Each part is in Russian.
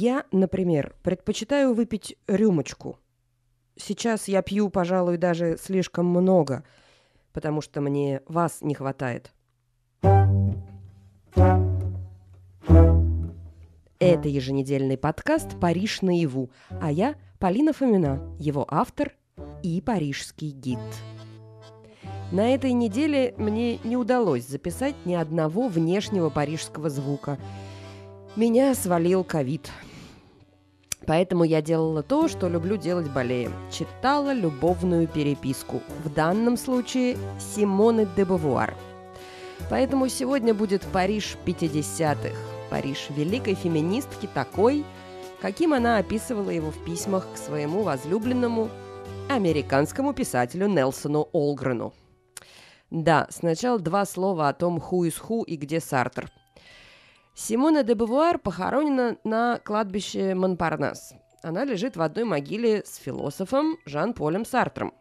Я, например, предпочитаю выпить рюмочку. Сейчас я пью, пожалуй, даже слишком много, потому что мне вас не хватает. Это еженедельный подкаст «Париж наяву», а я Полина Фомина, его автор и парижский гид. На этой неделе мне не удалось записать ни одного внешнего парижского звука. Меня свалил ковид. Поэтому я делала то, что люблю делать болеем. Читала любовную переписку. В данном случае Симоны де Бавуар. Поэтому сегодня будет Париж 50-х. Париж великой феминистки такой, каким она описывала его в письмах к своему возлюбленному американскому писателю Нелсону Олгрену. Да, сначала два слова о том, who is who и где Сартер. Симона де Бавуар похоронена на кладбище Монпарнас. Она лежит в одной могиле с философом Жан-Полем Сартром,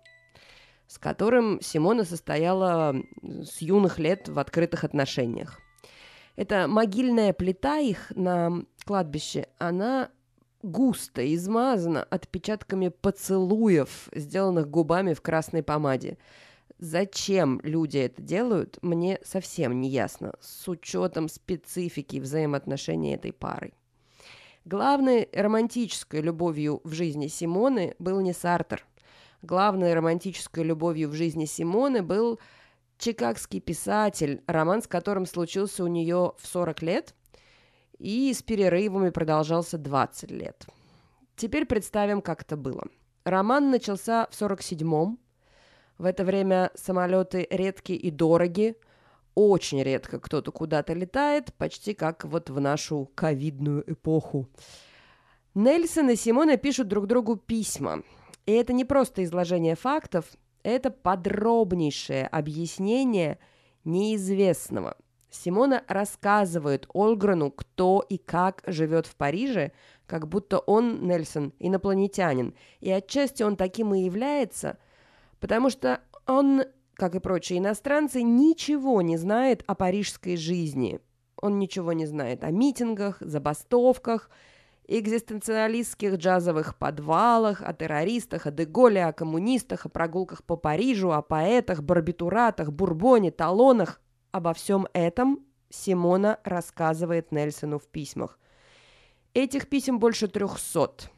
с которым Симона состояла с юных лет в открытых отношениях. Эта могильная плита их на кладбище, она густо измазана отпечатками поцелуев, сделанных губами в красной помаде. Зачем люди это делают, мне совсем не ясно, с учетом специфики взаимоотношений этой пары. Главной романтической любовью в жизни Симоны был не Сартер. Главной романтической любовью в жизни Симоны был чикагский писатель, роман с которым случился у нее в 40 лет и с перерывами продолжался 20 лет. Теперь представим, как это было. Роман начался в 47-м. В это время самолеты редкие и дороги. Очень редко кто-то куда-то летает, почти как вот в нашу ковидную эпоху. Нельсон и Симона пишут друг другу письма. И это не просто изложение фактов, это подробнейшее объяснение неизвестного. Симона рассказывает Ольграну, кто и как живет в Париже, как будто он, Нельсон, инопланетянин. И отчасти он таким и является, потому что он, как и прочие иностранцы, ничего не знает о парижской жизни. Он ничего не знает о митингах, забастовках – экзистенциалистских джазовых подвалах, о террористах, о Деголе, о коммунистах, о прогулках по Парижу, о поэтах, барбитуратах, бурбоне, талонах. Обо всем этом Симона рассказывает Нельсону в письмах. Этих писем больше трехсот.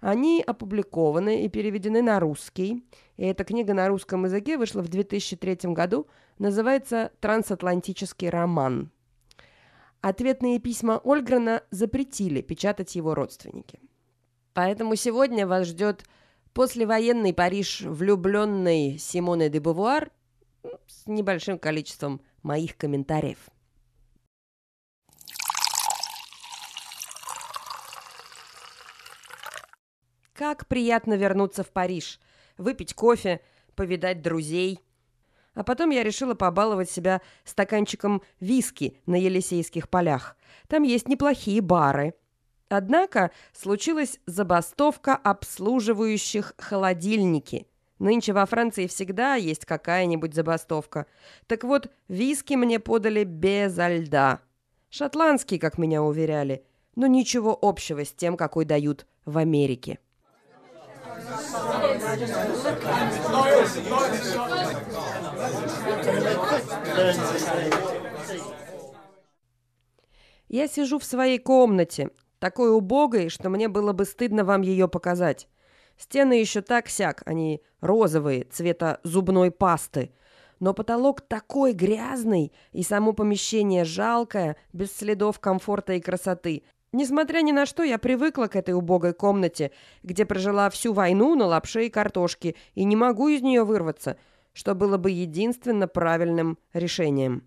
Они опубликованы и переведены на русский. И эта книга на русском языке вышла в 2003 году. Называется «Трансатлантический роман». Ответные письма Ольгрена запретили печатать его родственники. Поэтому сегодня вас ждет послевоенный Париж влюбленный Симоне де Бувуар с небольшим количеством моих комментариев. Как приятно вернуться в Париж, выпить кофе, повидать друзей – а потом я решила побаловать себя стаканчиком виски на Елисейских полях. Там есть неплохие бары. Однако случилась забастовка обслуживающих холодильники. Нынче во Франции всегда есть какая-нибудь забастовка. Так вот, виски мне подали безо льда. Шотландский, как меня уверяли, но ничего общего с тем, какой дают в Америке. Я сижу в своей комнате, такой убогой, что мне было бы стыдно вам ее показать. Стены еще так-сяк, они розовые, цвета зубной пасты. Но потолок такой грязный, и само помещение жалкое, без следов комфорта и красоты. Несмотря ни на что, я привыкла к этой убогой комнате, где прожила всю войну на лапше и картошке, и не могу из нее вырваться – что было бы единственно правильным решением.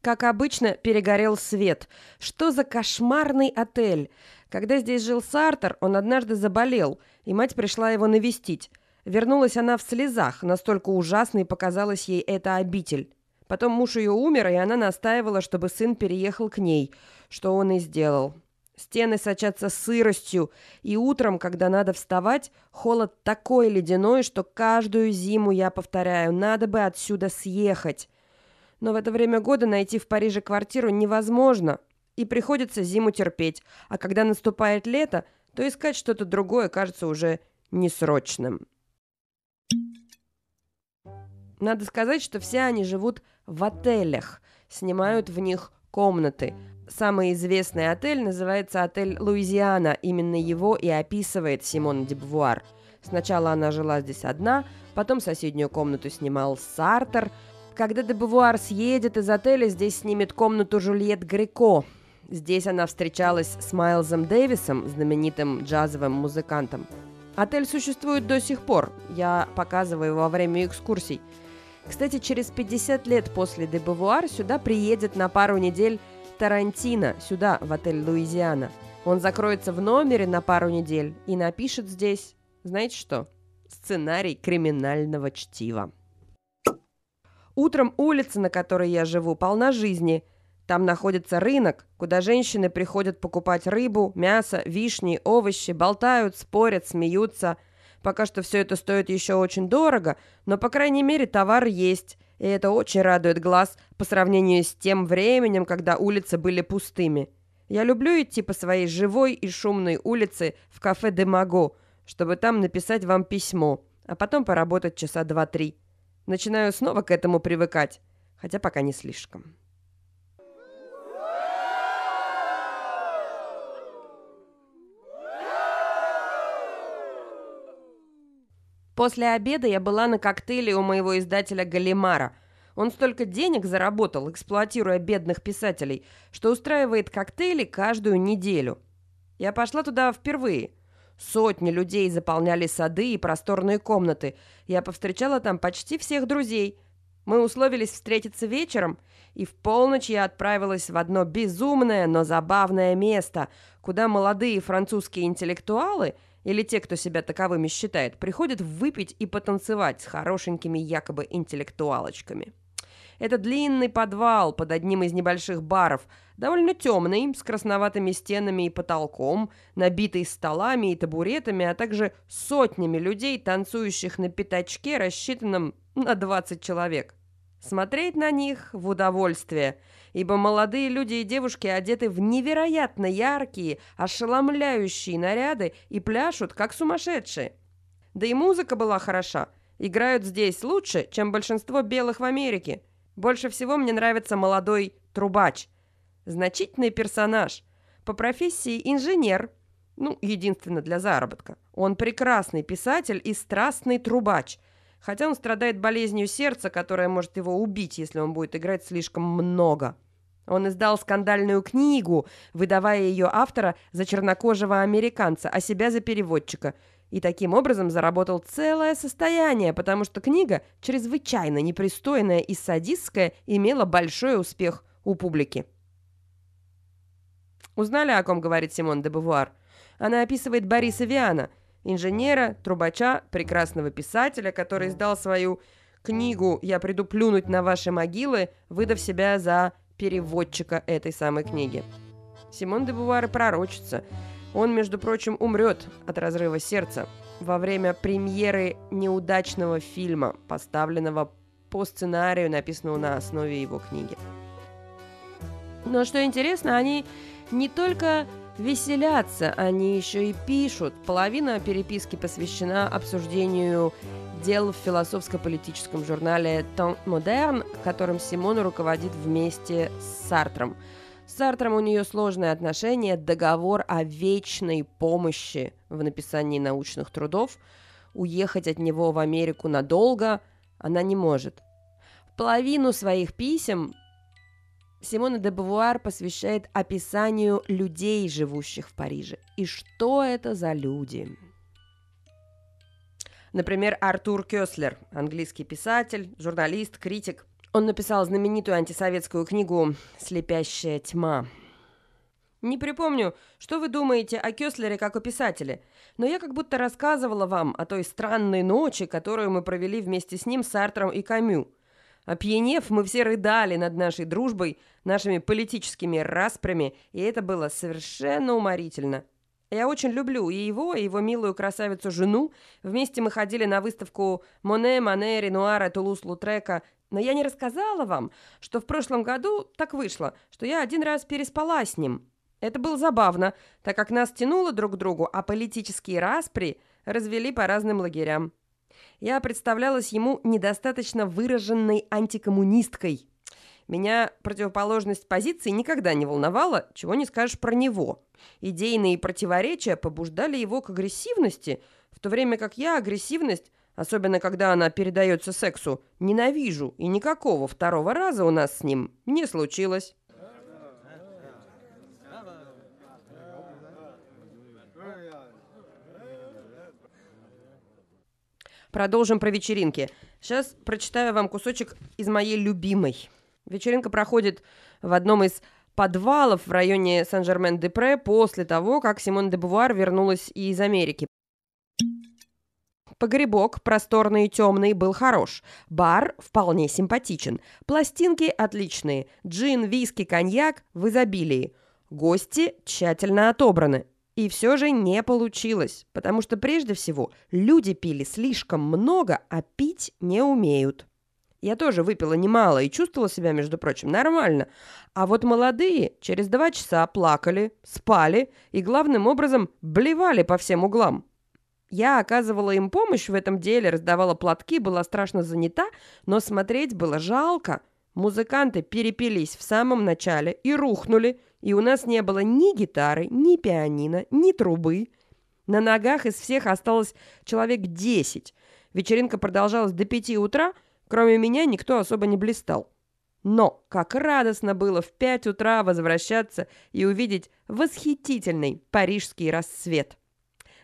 Как обычно, перегорел свет. Что за кошмарный отель? Когда здесь жил Сартер, он однажды заболел, и мать пришла его навестить. Вернулась она в слезах, настолько ужасной показалась ей эта обитель. Потом муж ее умер, и она настаивала, чтобы сын переехал к ней, что он и сделал. Стены сочатся сыростью, и утром, когда надо вставать, холод такой ледяной, что каждую зиму я повторяю, надо бы отсюда съехать. Но в это время года найти в Париже квартиру невозможно. и приходится зиму терпеть, а когда наступает лето, то искать что-то другое кажется уже несрочным. Надо сказать, что все они живут в отелях, снимают в них комнаты. Самый известный отель называется отель «Луизиана». Именно его и описывает Симон Дебвуар. Сначала она жила здесь одна, потом соседнюю комнату снимал Сартер. Когда Дебвуар съедет из отеля, здесь снимет комнату Жульет Греко. Здесь она встречалась с Майлзом Дэвисом, знаменитым джазовым музыкантом. Отель существует до сих пор. Я показываю его во время экскурсий. Кстати, через 50 лет после де Бавуар сюда приедет на пару недель Тарантино, сюда, в отель Луизиана. Он закроется в номере на пару недель и напишет здесь, знаете что, сценарий криминального чтива. Утром улица, на которой я живу, полна жизни. Там находится рынок, куда женщины приходят покупать рыбу, мясо, вишни, овощи, болтают, спорят, смеются – Пока что все это стоит еще очень дорого, но, по крайней мере, товар есть, и это очень радует глаз по сравнению с тем временем, когда улицы были пустыми. Я люблю идти по своей живой и шумной улице в кафе «Демаго», чтобы там написать вам письмо, а потом поработать часа два-три. Начинаю снова к этому привыкать, хотя пока не слишком. После обеда я была на коктейле у моего издателя Галимара. Он столько денег заработал, эксплуатируя бедных писателей, что устраивает коктейли каждую неделю. Я пошла туда впервые. Сотни людей заполняли сады и просторные комнаты. Я повстречала там почти всех друзей. Мы условились встретиться вечером, и в полночь я отправилась в одно безумное, но забавное место, куда молодые французские интеллектуалы – или те, кто себя таковыми считает, приходят выпить и потанцевать с хорошенькими якобы интеллектуалочками. Это длинный подвал под одним из небольших баров, довольно темный, с красноватыми стенами и потолком, набитый столами и табуретами, а также сотнями людей, танцующих на пятачке, рассчитанном на 20 человек. Смотреть на них в удовольствие – ибо молодые люди и девушки одеты в невероятно яркие, ошеломляющие наряды и пляшут, как сумасшедшие. Да и музыка была хороша. Играют здесь лучше, чем большинство белых в Америке. Больше всего мне нравится молодой трубач. Значительный персонаж. По профессии инженер. Ну, единственно для заработка. Он прекрасный писатель и страстный трубач – хотя он страдает болезнью сердца, которая может его убить, если он будет играть слишком много. Он издал скандальную книгу, выдавая ее автора за чернокожего американца, а себя за переводчика. И таким образом заработал целое состояние, потому что книга, чрезвычайно непристойная и садистская, имела большой успех у публики. Узнали, о ком говорит Симон де Бувуар? Она описывает Бориса Виана – инженера, трубача, прекрасного писателя, который издал свою книгу «Я приду плюнуть на ваши могилы», выдав себя за переводчика этой самой книги. Симон де Бувар пророчится. Он, между прочим, умрет от разрыва сердца во время премьеры неудачного фильма, поставленного по сценарию, написанному на основе его книги. Но что интересно, они не только веселятся, они еще и пишут. Половина переписки посвящена обсуждению дел в философско-политическом журнале «Temps moderne», которым Симона руководит вместе с Сартром. С Сартром у нее сложные отношения, договор о вечной помощи в написании научных трудов. Уехать от него в Америку надолго она не может. Половину своих писем Симона де Бавуар посвящает описанию людей, живущих в Париже. И что это за люди? Например, Артур Кёслер, английский писатель, журналист, критик. Он написал знаменитую антисоветскую книгу «Слепящая тьма». Не припомню, что вы думаете о Кёслере как о писателе, но я как будто рассказывала вам о той странной ночи, которую мы провели вместе с ним, Сартром и Камю – Опьянев, мы все рыдали над нашей дружбой, нашими политическими распрями, и это было совершенно уморительно. Я очень люблю и его, и его милую красавицу-жену. Вместе мы ходили на выставку Моне, Мане, Ренуара, Тулус-Лутрека. Но я не рассказала вам, что в прошлом году так вышло, что я один раз переспала с ним. Это было забавно, так как нас тянуло друг к другу, а политические распри развели по разным лагерям. Я представлялась ему недостаточно выраженной антикоммунисткой. Меня противоположность позиции никогда не волновала, чего не скажешь про него. Идейные противоречия побуждали его к агрессивности, в то время как я агрессивность особенно когда она передается сексу, ненавижу, и никакого второго раза у нас с ним не случилось. Продолжим про вечеринки. Сейчас прочитаю вам кусочек из моей любимой. Вечеринка проходит в одном из подвалов в районе Сан-Жермен-де-Пре после того, как Симон де Бувар вернулась из Америки. Погребок, просторный и темный, был хорош. Бар вполне симпатичен. Пластинки отличные. Джин, виски, коньяк в изобилии. Гости тщательно отобраны. И все же не получилось, потому что прежде всего люди пили слишком много, а пить не умеют. Я тоже выпила немало и чувствовала себя, между прочим, нормально. А вот молодые через два часа плакали, спали и, главным образом, блевали по всем углам. Я оказывала им помощь в этом деле, раздавала платки, была страшно занята, но смотреть было жалко. Музыканты перепились в самом начале и рухнули, и у нас не было ни гитары, ни пианино, ни трубы. На ногах из всех осталось человек десять. Вечеринка продолжалась до пяти утра, кроме меня никто особо не блистал. Но как радостно было в пять утра возвращаться и увидеть восхитительный парижский рассвет.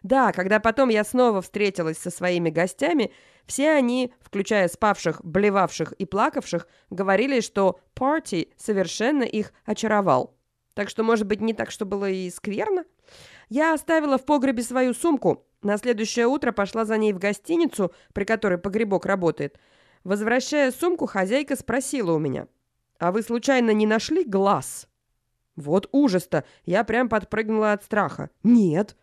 Да, когда потом я снова встретилась со своими гостями, все они, включая спавших, блевавших и плакавших, говорили, что парти совершенно их очаровал. Так что, может быть, не так, что было и скверно? Я оставила в погребе свою сумку. На следующее утро пошла за ней в гостиницу, при которой погребок работает. Возвращая сумку, хозяйка спросила у меня. «А вы случайно не нашли глаз?» Вот ужас-то! Я прям подпрыгнула от страха. «Нет!»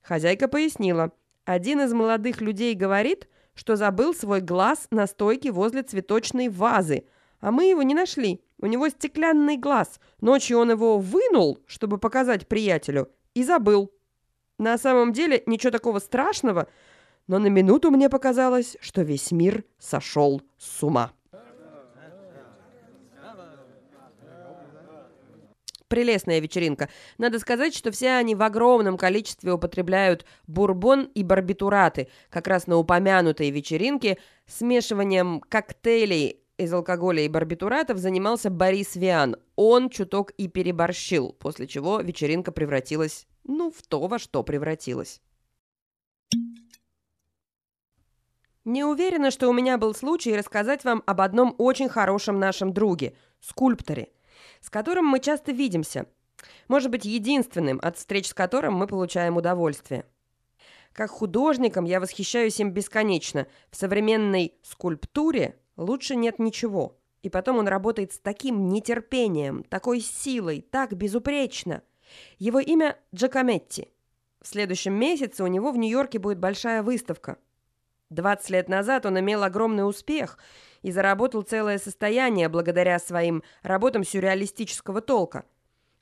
Хозяйка пояснила. Один из молодых людей говорит, что забыл свой глаз на стойке возле цветочной вазы, а мы его не нашли. У него стеклянный глаз. Ночью он его вынул, чтобы показать приятелю, и забыл. На самом деле ничего такого страшного, но на минуту мне показалось, что весь мир сошел с ума. Прелестная вечеринка. Надо сказать, что все они в огромном количестве употребляют бурбон и барбитураты. Как раз на упомянутой вечеринке смешиванием коктейлей из алкоголя и барбитуратов занимался Борис Виан. Он чуток и переборщил, после чего вечеринка превратилась, ну, в то, во что превратилась. Не уверена, что у меня был случай рассказать вам об одном очень хорошем нашем друге – скульпторе – с которым мы часто видимся, может быть, единственным, от встреч с которым мы получаем удовольствие. Как художником я восхищаюсь им бесконечно. В современной скульптуре лучше нет ничего. И потом он работает с таким нетерпением, такой силой, так безупречно. Его имя Джакометти. В следующем месяце у него в Нью-Йорке будет большая выставка. 20 лет назад он имел огромный успех – и заработал целое состояние благодаря своим работам сюрреалистического толка.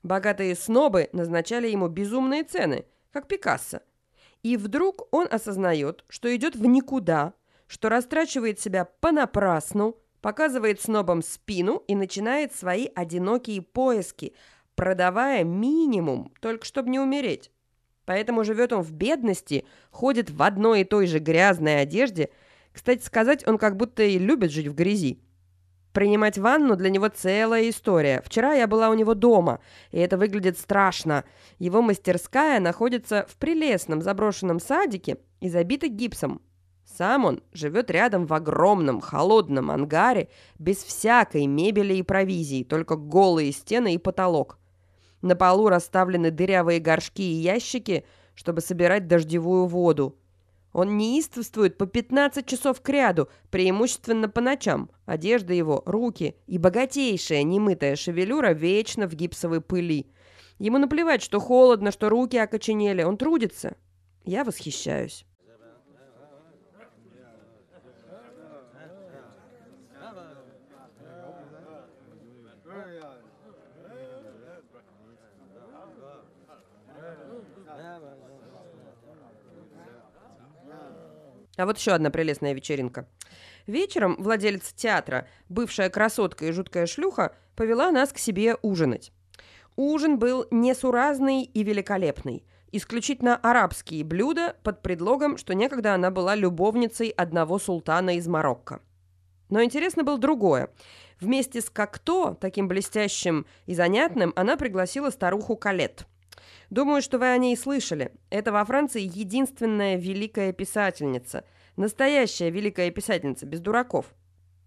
Богатые снобы назначали ему безумные цены, как Пикассо. И вдруг он осознает, что идет в никуда, что растрачивает себя понапрасну, показывает снобам спину и начинает свои одинокие поиски, продавая минимум, только чтобы не умереть. Поэтому живет он в бедности, ходит в одной и той же грязной одежде – кстати сказать, он как будто и любит жить в грязи. Принимать ванну для него целая история. Вчера я была у него дома, и это выглядит страшно. Его мастерская находится в прелестном заброшенном садике и забита гипсом. Сам он живет рядом в огромном холодном ангаре, без всякой мебели и провизии, только голые стены и потолок. На полу расставлены дырявые горшки и ящики, чтобы собирать дождевую воду. Он неистовствует по 15 часов кряду, преимущественно по ночам. Одежда его, руки и богатейшая немытая шевелюра вечно в гипсовой пыли. Ему наплевать, что холодно, что руки окоченели. Он трудится. Я восхищаюсь. А вот еще одна прелестная вечеринка. Вечером владелец театра, бывшая красотка и жуткая шлюха, повела нас к себе ужинать. Ужин был несуразный и великолепный. Исключительно арабские блюда под предлогом, что некогда она была любовницей одного султана из Марокко. Но интересно было другое. Вместе с Кокто, таким блестящим и занятным, она пригласила старуху Калет. Думаю, что вы о ней слышали. Это во Франции единственная великая писательница. Настоящая великая писательница, без дураков.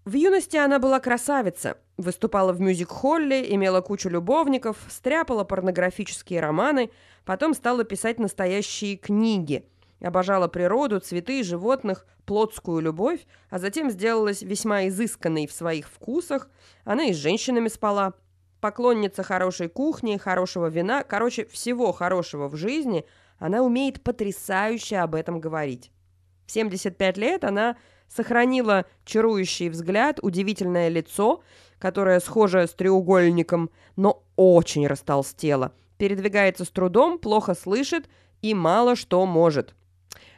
В юности она была красавица, выступала в мюзик-холле, имела кучу любовников, стряпала порнографические романы, потом стала писать настоящие книги – Обожала природу, цветы, животных, плотскую любовь, а затем сделалась весьма изысканной в своих вкусах. Она и с женщинами спала. Поклонница хорошей кухни, хорошего вина, короче, всего хорошего в жизни, она умеет потрясающе об этом говорить. В 75 лет она сохранила чарующий взгляд, удивительное лицо, которое схоже с треугольником, но очень растолстело, передвигается с трудом, плохо слышит и мало что может.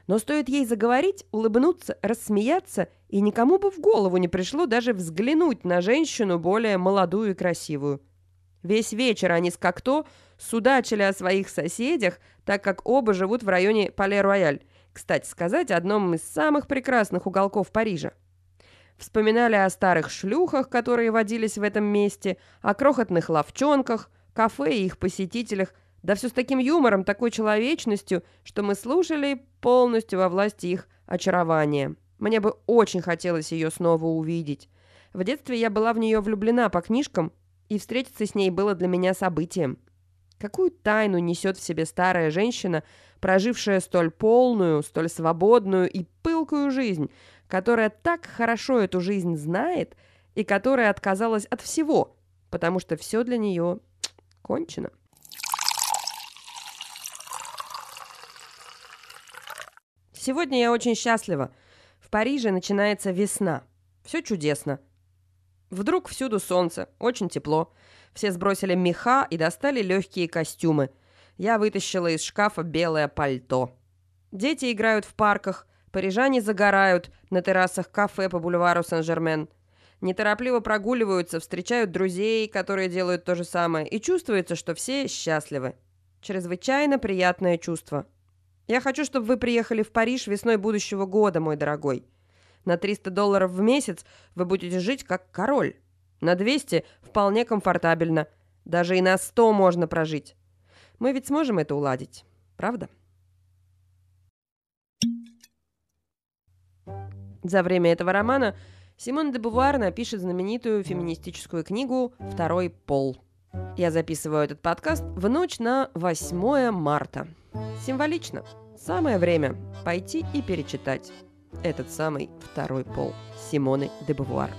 Но стоит ей заговорить, улыбнуться, рассмеяться, и никому бы в голову не пришло даже взглянуть на женщину более молодую и красивую. Весь вечер они с Кокто судачили о своих соседях, так как оба живут в районе Пале-Рояль, кстати сказать, одном из самых прекрасных уголков Парижа. Вспоминали о старых шлюхах, которые водились в этом месте, о крохотных ловчонках, кафе и их посетителях, да все с таким юмором, такой человечностью, что мы слушали полностью во власти их очарования. Мне бы очень хотелось ее снова увидеть. В детстве я была в нее влюблена по книжкам, и встретиться с ней было для меня событием. Какую тайну несет в себе старая женщина, прожившая столь полную, столь свободную и пылкую жизнь, которая так хорошо эту жизнь знает и которая отказалась от всего, потому что все для нее кончено. Сегодня я очень счастлива. В Париже начинается весна. Все чудесно. Вдруг всюду солнце, очень тепло. Все сбросили меха и достали легкие костюмы. Я вытащила из шкафа белое пальто. Дети играют в парках, парижане загорают на террасах кафе по бульвару Сен-Жермен. Неторопливо прогуливаются, встречают друзей, которые делают то же самое, и чувствуется, что все счастливы. Чрезвычайно приятное чувство. Я хочу, чтобы вы приехали в Париж весной будущего года, мой дорогой. На 300 долларов в месяц вы будете жить как король. На 200 вполне комфортабельно. Даже и на 100 можно прожить. Мы ведь сможем это уладить, правда? За время этого романа Симон де Бувар напишет знаменитую феминистическую книгу «Второй пол». Я записываю этот подкаст в ночь на 8 марта. Символично. Самое время пойти и перечитать этот самый второй пол Симоны де Бувуар.